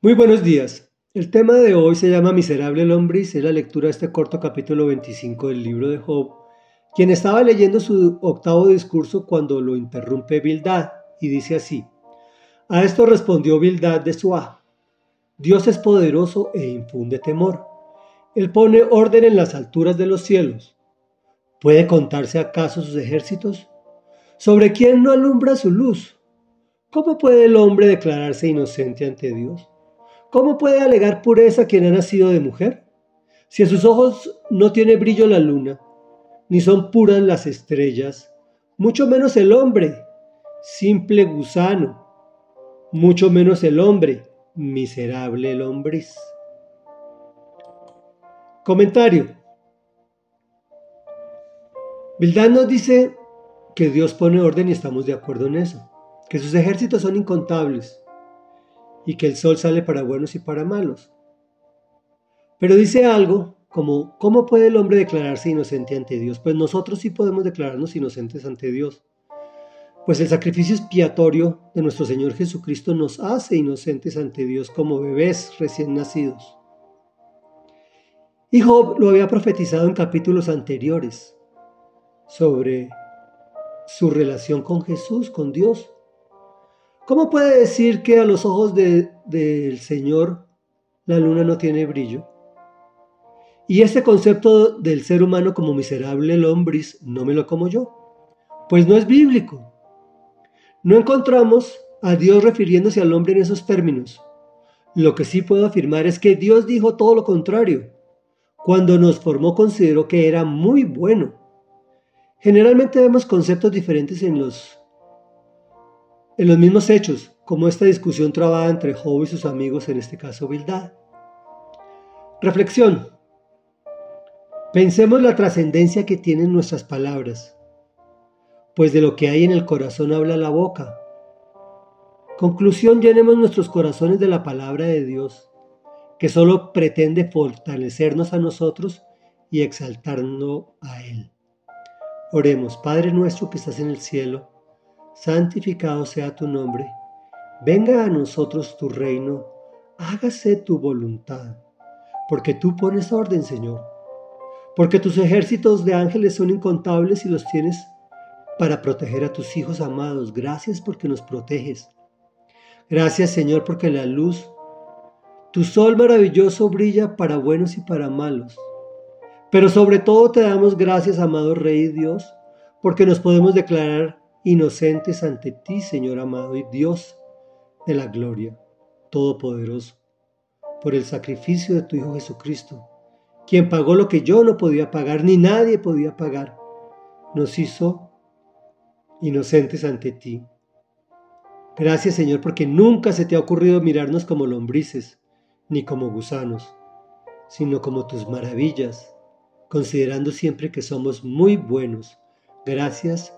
Muy buenos días. El tema de hoy se llama Miserable el hombre y es la lectura de este corto capítulo 25 del libro de Job, quien estaba leyendo su octavo discurso cuando lo interrumpe Bildad y dice así. A esto respondió Bildad de Suá. Dios es poderoso e infunde temor. Él pone orden en las alturas de los cielos. ¿Puede contarse acaso sus ejércitos? ¿Sobre quién no alumbra su luz? ¿Cómo puede el hombre declararse inocente ante Dios? ¿Cómo puede alegar pureza quien ha nacido de mujer? Si en sus ojos no tiene brillo la luna, ni son puras las estrellas, mucho menos el hombre, simple gusano, mucho menos el hombre, miserable lombriz. Comentario. Bildad nos dice que Dios pone orden y estamos de acuerdo en eso, que sus ejércitos son incontables, y que el sol sale para buenos y para malos. Pero dice algo como, ¿cómo puede el hombre declararse inocente ante Dios? Pues nosotros sí podemos declararnos inocentes ante Dios. Pues el sacrificio expiatorio de nuestro Señor Jesucristo nos hace inocentes ante Dios como bebés recién nacidos. Y Job lo había profetizado en capítulos anteriores sobre su relación con Jesús, con Dios. ¿Cómo puede decir que a los ojos del Señor la luna no tiene brillo? Y ese concepto del ser humano como miserable lombris no me lo como yo, pues no es bíblico. No encontramos a Dios refiriéndose al hombre en esos términos. Lo que sí puedo afirmar es que Dios dijo todo lo contrario. Cuando nos formó consideró que era muy bueno. Generalmente vemos conceptos diferentes en los en los mismos hechos, como esta discusión trabada entre Job y sus amigos, en este caso Bildad. Reflexión. Pensemos la trascendencia que tienen nuestras palabras, pues de lo que hay en el corazón habla la boca. Conclusión, llenemos nuestros corazones de la palabra de Dios, que solo pretende fortalecernos a nosotros y exaltarnos a Él. Oremos, Padre nuestro que estás en el cielo, santificado sea tu nombre, venga a nosotros tu reino, hágase tu voluntad, porque tú pones orden, Señor, porque tus ejércitos de ángeles son incontables y los tienes para proteger a tus hijos amados. Gracias porque nos proteges. Gracias, Señor, porque la luz, tu sol maravilloso brilla para buenos y para malos. Pero sobre todo te damos gracias, amado Rey Dios, porque nos podemos declarar inocentes ante ti, Señor amado y Dios de la gloria, Todopoderoso, por el sacrificio de tu Hijo Jesucristo, quien pagó lo que yo no podía pagar, ni nadie podía pagar, nos hizo inocentes ante ti. Gracias Señor porque nunca se te ha ocurrido mirarnos como lombrices, ni como gusanos, sino como tus maravillas, considerando siempre que somos muy buenos. Gracias